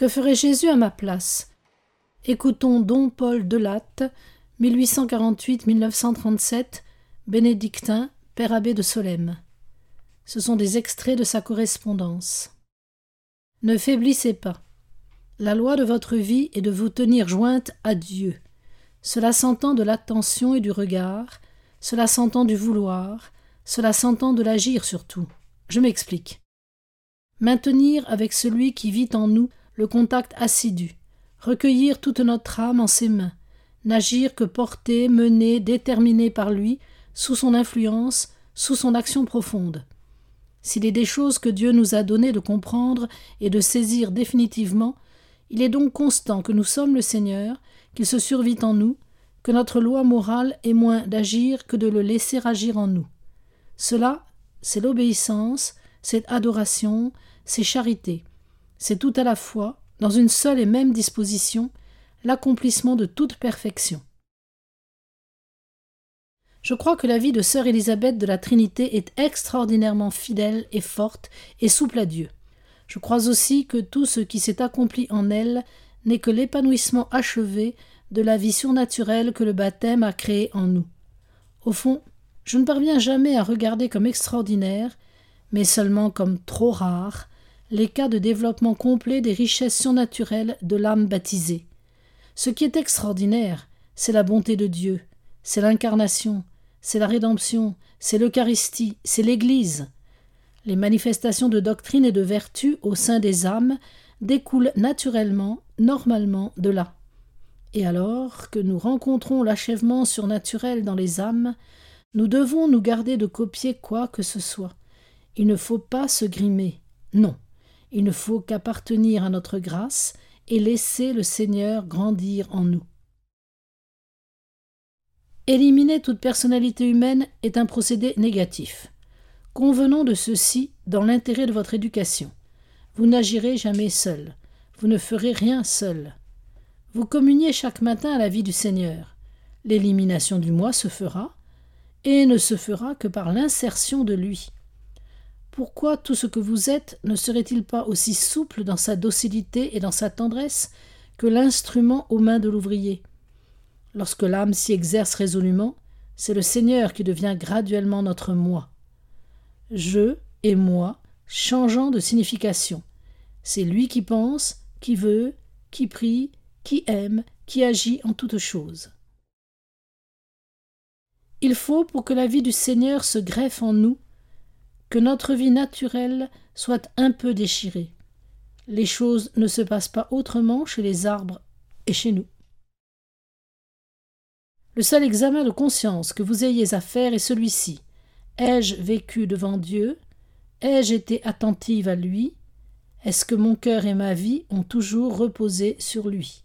Que ferait Jésus à ma place? Écoutons Don Paul Delatte, 1848-1937, bénédictin, père abbé de Solesmes. Ce sont des extraits de sa correspondance. Ne faiblissez pas. La loi de votre vie est de vous tenir jointe à Dieu. Cela s'entend de l'attention et du regard, cela s'entend du vouloir, cela s'entend de l'agir surtout. Je m'explique. Maintenir avec celui qui vit en nous le contact assidu, recueillir toute notre âme en ses mains, n'agir que porté, mené, déterminé par lui, sous son influence, sous son action profonde. S'il est des choses que Dieu nous a donné de comprendre et de saisir définitivement, il est donc constant que nous sommes le Seigneur, qu'il se survit en nous, que notre loi morale est moins d'agir que de le laisser agir en nous. Cela, c'est l'obéissance, c'est adoration, c'est charité. C'est tout à la fois, dans une seule et même disposition, l'accomplissement de toute perfection. Je crois que la vie de sœur Élisabeth de la Trinité est extraordinairement fidèle et forte et souple à Dieu. Je crois aussi que tout ce qui s'est accompli en elle n'est que l'épanouissement achevé de la vie surnaturelle que le baptême a créée en nous. Au fond, je ne parviens jamais à regarder comme extraordinaire, mais seulement comme trop rare, les cas de développement complet des richesses surnaturelles de l'âme baptisée. Ce qui est extraordinaire, c'est la bonté de Dieu, c'est l'incarnation, c'est la rédemption, c'est l'Eucharistie, c'est l'Église. Les manifestations de doctrine et de vertu au sein des âmes découlent naturellement, normalement, de là. Et alors que nous rencontrons l'achèvement surnaturel dans les âmes, nous devons nous garder de copier quoi que ce soit. Il ne faut pas se grimer. Non. Il ne faut qu'appartenir à notre grâce et laisser le Seigneur grandir en nous. Éliminer toute personnalité humaine est un procédé négatif. Convenons de ceci dans l'intérêt de votre éducation. Vous n'agirez jamais seul. Vous ne ferez rien seul. Vous communiez chaque matin à la vie du Seigneur. L'élimination du moi se fera, et ne se fera que par l'insertion de lui. Pourquoi tout ce que vous êtes ne serait-il pas aussi souple dans sa docilité et dans sa tendresse que l'instrument aux mains de l'ouvrier? Lorsque l'âme s'y exerce résolument, c'est le Seigneur qui devient graduellement notre moi. Je et moi changeant de signification. C'est lui qui pense, qui veut, qui prie, qui aime, qui agit en toutes choses. Il faut, pour que la vie du Seigneur se greffe en nous, que notre vie naturelle soit un peu déchirée. Les choses ne se passent pas autrement chez les arbres et chez nous. Le seul examen de conscience que vous ayez à faire est celui-ci. Ai-je vécu devant Dieu? Ai-je été attentive à lui? Est-ce que mon cœur et ma vie ont toujours reposé sur lui?